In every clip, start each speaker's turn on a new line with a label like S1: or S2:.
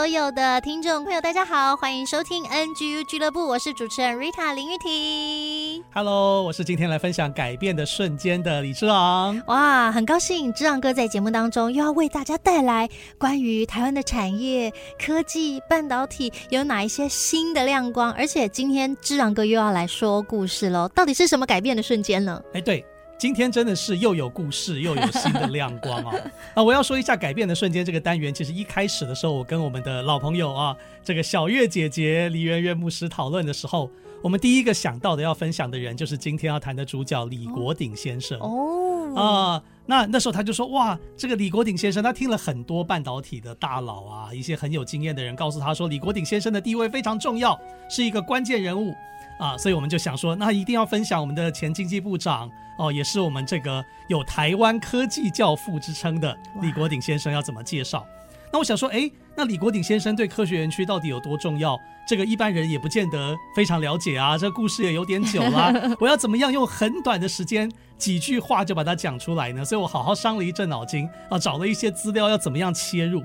S1: 所有的听众朋友，大家好，欢迎收听 NGU 俱乐部，我是主持人 Rita 林玉婷。
S2: Hello，我是今天来分享改变的瞬间的李志昂。
S1: 哇，很高兴志昂哥在节目当中又要为大家带来关于台湾的产业、科技、半导体有哪一些新的亮光，而且今天志昂哥又要来说故事喽，到底是什么改变的瞬间呢？
S2: 哎，对。今天真的是又有故事又有新的亮光啊！啊，我要说一下改变的瞬间这个单元，其实一开始的时候，我跟我们的老朋友啊，这个小月姐姐李媛媛牧师讨论的时候，我们第一个想到的要分享的人，就是今天要谈的主角李国鼎先生哦啊。那那时候他就说哇，这个李国鼎先生，他听了很多半导体的大佬啊，一些很有经验的人告诉他说，李国鼎先生的地位非常重要，是一个关键人物。啊，所以我们就想说，那一定要分享我们的前经济部长哦，也是我们这个有台湾科技教父之称的李国鼎先生要怎么介绍？那我想说，哎，那李国鼎先生对科学园区到底有多重要？这个一般人也不见得非常了解啊。这故事也有点久了，我要怎么样用很短的时间几句话就把它讲出来呢？所以我好好伤了一阵脑筋啊，找了一些资料，要怎么样切入。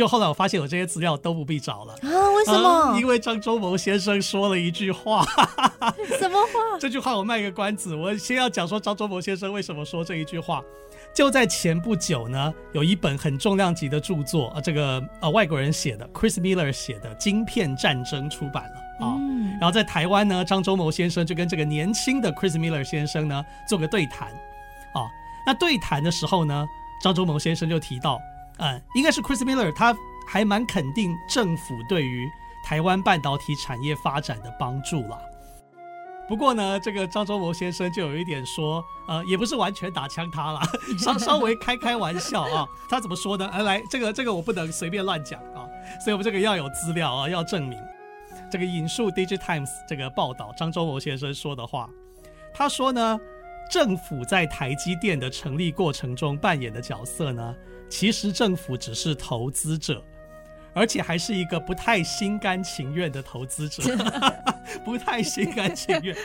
S2: 就后来我发现我这些资料都不必找了
S1: 啊？为什么？
S2: 啊、因为张忠谋先生说了一句话。
S1: 什么话？
S2: 这句话我卖个关子，我先要讲说张忠谋先生为什么说这一句话。就在前不久呢，有一本很重量级的著作啊，这个呃外国人写的，Chris Miller 写的《晶片战争》出版了啊。嗯、然后在台湾呢，张忠谋先生就跟这个年轻的 Chris Miller 先生呢做个对谈啊。那对谈的时候呢，张忠谋先生就提到。嗯，应该是 Chris Miller，他还蛮肯定政府对于台湾半导体产业发展的帮助啦。不过呢，这个张忠谋先生就有一点说，呃，也不是完全打枪他了，稍稍微开开玩笑啊。他怎么说呢？呃，来，这个这个我不能随便乱讲啊，所以我们这个要有资料啊，要证明。这个引述《Digitimes》这个报道，张忠谋先生说的话，他说呢，政府在台积电的成立过程中扮演的角色呢，其实政府只是投资者，而且还是一个不太心甘情愿的投资者，不太心甘情愿。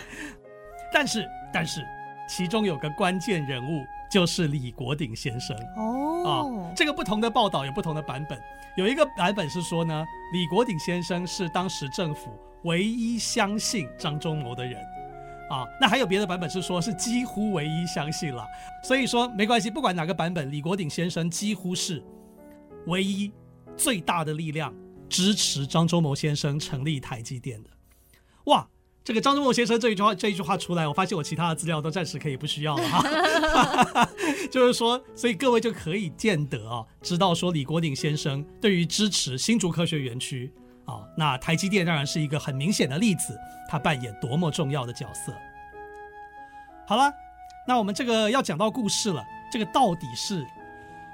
S2: 但是，但是，其中有个关键人物就是李国鼎先生哦。啊，这个不同的报道有不同的版本，有一个版本是说呢，李国鼎先生是当时政府唯一相信张忠谋的人。啊，那还有别的版本是说，是几乎唯一相信了，所以说没关系，不管哪个版本，李国鼎先生几乎是唯一最大的力量支持张忠谋先生成立台积电的。哇，这个张忠谋先生这一句话这一句话出来，我发现我其他的资料都暂时可以不需要了哈，就是说，所以各位就可以见得啊，知道说李国鼎先生对于支持新竹科学园区。啊，那台积电当然是一个很明显的例子，它扮演多么重要的角色。好了，那我们这个要讲到故事了，这个到底是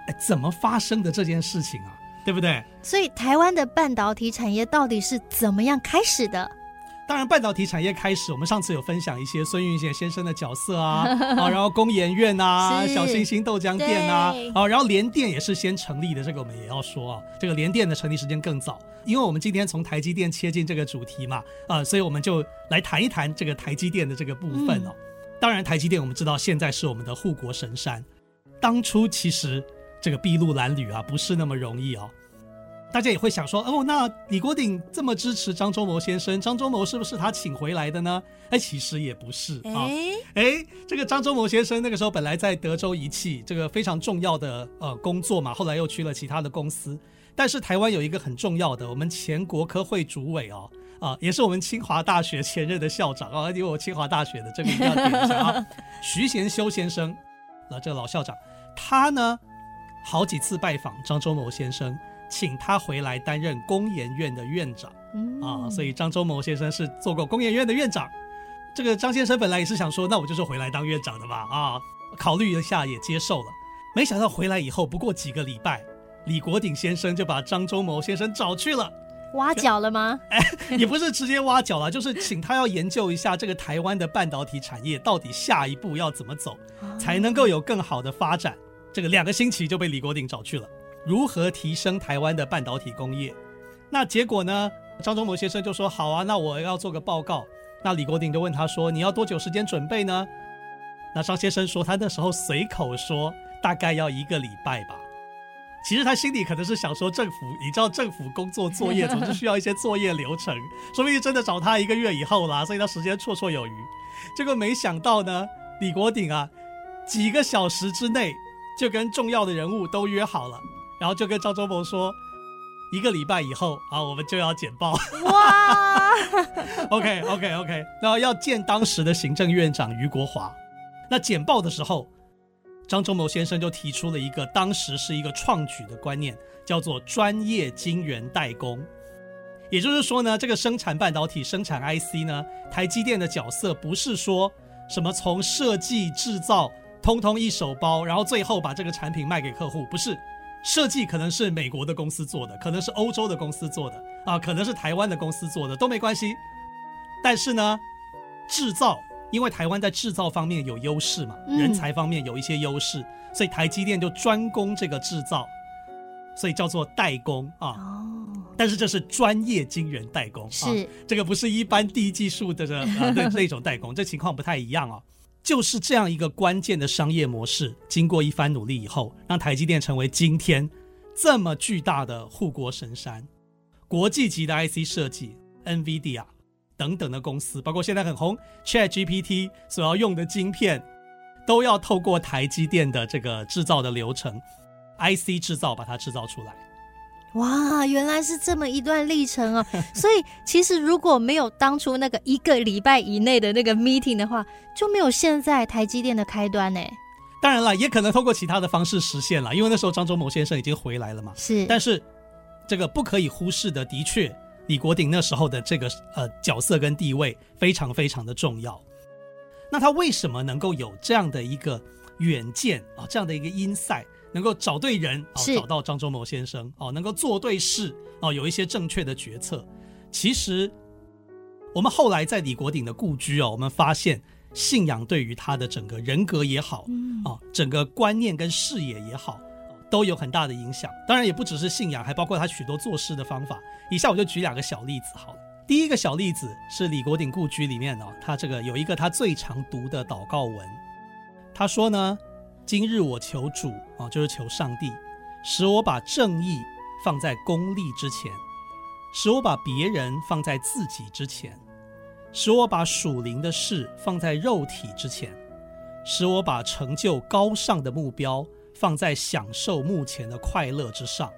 S2: 哎怎么发生的这件事情啊？对不对？
S1: 所以台湾的半导体产业到底是怎么样开始的？
S2: 当然，半导体产业开始，我们上次有分享一些孙运璇先生的角色啊，啊，然后工研院啊，小星星豆浆店啊，啊，然后联电也是先成立的，这个我们也要说啊，这个联电的成立时间更早，因为我们今天从台积电切进这个主题嘛，啊，所以我们就来谈一谈这个台积电的这个部分哦。当然，台积电我们知道现在是我们的护国神山，当初其实这个筚路蓝缕啊，不是那么容易哦。大家也会想说，哦，那李国鼎这么支持张忠谋先生，张忠谋是不是他请回来的呢？哎，其实也不是啊。哎，这个张忠谋先生那个时候本来在德州仪器这个非常重要的呃工作嘛，后来又去了其他的公司。但是台湾有一个很重要的，我们前国科会主委哦，啊，也是我们清华大学前任的校长啊，因为我清华大学的这个一定要点一下啊，徐贤修先生，那这个老校长，他呢好几次拜访张忠谋先生，请他回来担任工研院的院长啊，所以张忠谋先生是做过工研院的院长。这个张先生本来也是想说，那我就是回来当院长的嘛啊，考虑一下也接受了，没想到回来以后不过几个礼拜，李国鼎先生就把张忠谋先生找去了。
S1: 挖角了吗？
S2: 哎，也不是直接挖角了，就是请他要研究一下这个台湾的半导体产业到底下一步要怎么走，才能够有更好的发展。这个两个星期就被李国鼎找去了，如何提升台湾的半导体工业？那结果呢？张忠谋先生就说：“好啊，那我要做个报告。”那李国鼎就问他说：“你要多久时间准备呢？”那张先生说：“他那时候随口说，大概要一个礼拜吧。”其实他心里可能是想说，政府，你知道政府工作作业总是需要一些作业流程，说不定真的找他一个月以后啦，所以他时间绰绰有余。结果没想到呢，李国鼎啊，几个小时之内就跟重要的人物都约好了，然后就跟张忠谋说，一个礼拜以后啊，我们就要简报。哇，OK OK OK，然后要见当时的行政院长余国华，那简报的时候。张忠谋先生就提出了一个当时是一个创举的观念，叫做专业晶圆代工。也就是说呢，这个生产半导体、生产 IC 呢，台积电的角色不是说什么从设计制造通通一手包，然后最后把这个产品卖给客户，不是。设计可能是美国的公司做的，可能是欧洲的公司做的，啊，可能是台湾的公司做的，都没关系。但是呢，制造。因为台湾在制造方面有优势嘛，人才方面有一些优势，所以台积电就专攻这个制造，所以叫做代工啊。哦。但是这是专业晶圆代工，是啊，这个不是一般低技术的这那那种代工，这情况不太一样啊。就是这样一个关键的商业模式，经过一番努力以后，让台积电成为今天这么巨大的护国神山，国际级的 IC 设计，NVIDIA。等等的公司，包括现在很红 ChatGPT 所要用的晶片，都要透过台积电的这个制造的流程，IC 制造把它制造出来。
S1: 哇，原来是这么一段历程哦！所以其实如果没有当初那个一个礼拜以内的那个 meeting 的话，就没有现在台积电的开端呢。
S2: 当然了，也可能通过其他的方式实现了，因为那时候张忠谋先生已经回来了嘛。是，但是这个不可以忽视的，的确。李国鼎那时候的这个呃角色跟地位非常非常的重要。那他为什么能够有这样的一个远见啊，这样的一个 insight，能够找对人啊，找到张忠谋先生哦，能够做对事哦，有一些正确的决策。其实我们后来在李国鼎的故居哦，我们发现信仰对于他的整个人格也好啊，整个观念跟视野也好。都有很大的影响，当然也不只是信仰，还包括他许多做事的方法。以下我就举两个小例子好了。第一个小例子是李国鼎故居里面呢，他这个有一个他最常读的祷告文。他说呢：“今日我求主啊，就是求上帝，使我把正义放在功利之前，使我把别人放在自己之前，使我把属灵的事放在肉体之前，使我把成就高尚的目标。”放在享受目前的快乐之上，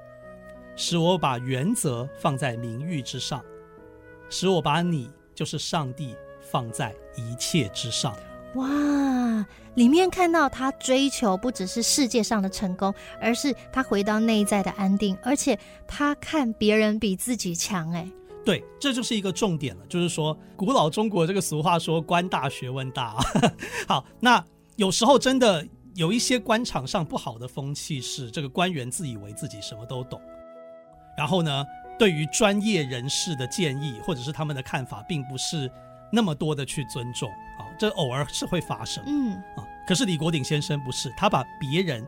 S2: 使我把原则放在名誉之上，使我把你就是上帝放在一切之上。
S1: 哇，里面看到他追求不只是世界上的成功，而是他回到内在的安定，而且他看别人比自己强。哎，
S2: 对，这就是一个重点了，就是说古老中国这个俗话说“官大学问大”。好，那有时候真的。有一些官场上不好的风气是，这个官员自以为自己什么都懂，然后呢，对于专业人士的建议或者是他们的看法，并不是那么多的去尊重，这偶尔是会发生，嗯啊。可是李国鼎先生不是，他把别人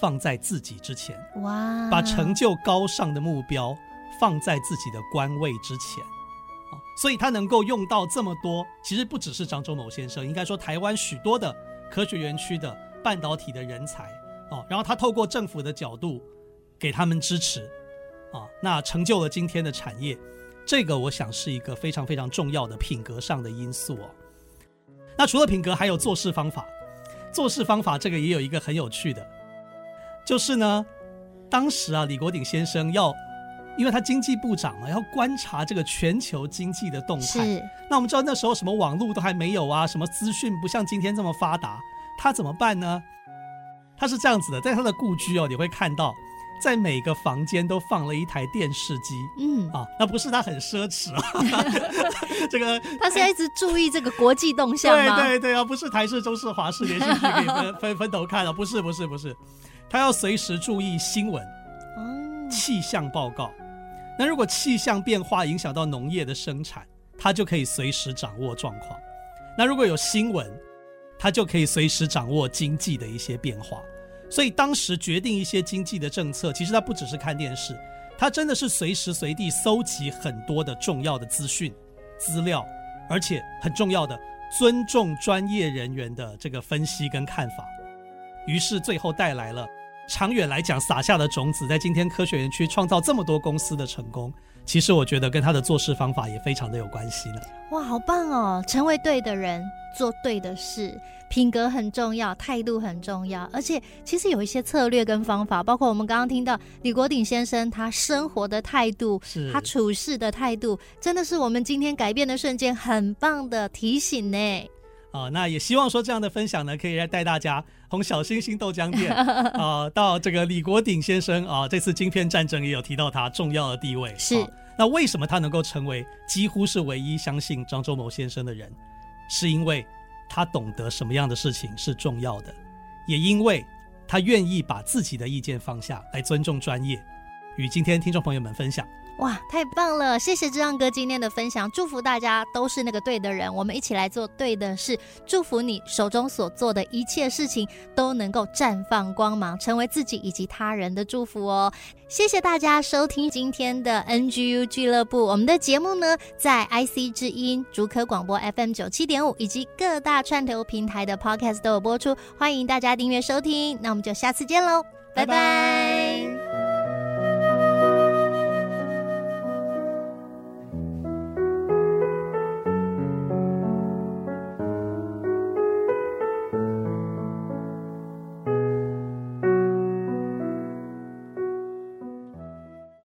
S2: 放在自己之前，哇，把成就高尚的目标放在自己的官位之前啊，所以他能够用到这么多，其实不只是张忠谋先生，应该说台湾许多的科学园区的。半导体的人才哦，然后他透过政府的角度给他们支持啊，那成就了今天的产业，这个我想是一个非常非常重要的品格上的因素哦。那除了品格，还有做事方法。做事方法这个也有一个很有趣的，就是呢，当时啊，李国鼎先生要因为他经济部长嘛，要观察这个全球经济的动态。
S1: 是。
S2: 那我们知道那时候什么网络都还没有啊，什么资讯不像今天这么发达，他怎么办呢？他是这样子的，在他的故居哦，你会看到，在每个房间都放了一台电视机。嗯啊，那不是他很奢侈啊，这个
S1: 他现在一直注意这个国际动向吗？
S2: 对对对啊，不是台式、中式、华式连续剧可以分分分头看了，不是不是不是，他要随时注意新闻，哦，气象报告。那如果气象变化影响到农业的生产，他就可以随时掌握状况。那如果有新闻，他就可以随时掌握经济的一些变化。所以当时决定一些经济的政策，其实他不只是看电视，他真的是随时随地搜集很多的重要的资讯、资料，而且很重要的尊重专业人员的这个分析跟看法。于是最后带来了。长远来讲，撒下的种子，在今天科学园区创造这么多公司的成功，其实我觉得跟他的做事方法也非常的有关系呢。
S1: 哇，好棒哦！成为对的人，做对的事，品格很重要，态度很重要，而且其实有一些策略跟方法，包括我们刚刚听到李国鼎先生他生活的态度，是他处事的态度，真的是我们今天改变的瞬间，很棒的提醒呢。
S2: 啊，那也希望说这样的分享呢，可以来带大家从小星星豆浆店啊，到这个李国鼎先生啊，这次晶片战争也有提到他重要的地位。
S1: 是，
S2: 啊，那为什么他能够成为几乎是唯一相信张忠谋先生的人？是因为他懂得什么样的事情是重要的，也因为他愿意把自己的意见放下来尊重专业，与今天听众朋友们分享。
S1: 哇，太棒了！谢谢智让哥今天的分享，祝福大家都是那个对的人，我们一起来做对的事，祝福你手中所做的一切事情都能够绽放光芒，成为自己以及他人的祝福哦。谢谢大家收听今天的 NGU 俱乐部，我们的节目呢在 IC 之音、竹科广播 FM 九七点五以及各大串流平台的 Podcast 都有播出，欢迎大家订阅收听。那我们就下次见喽，拜拜。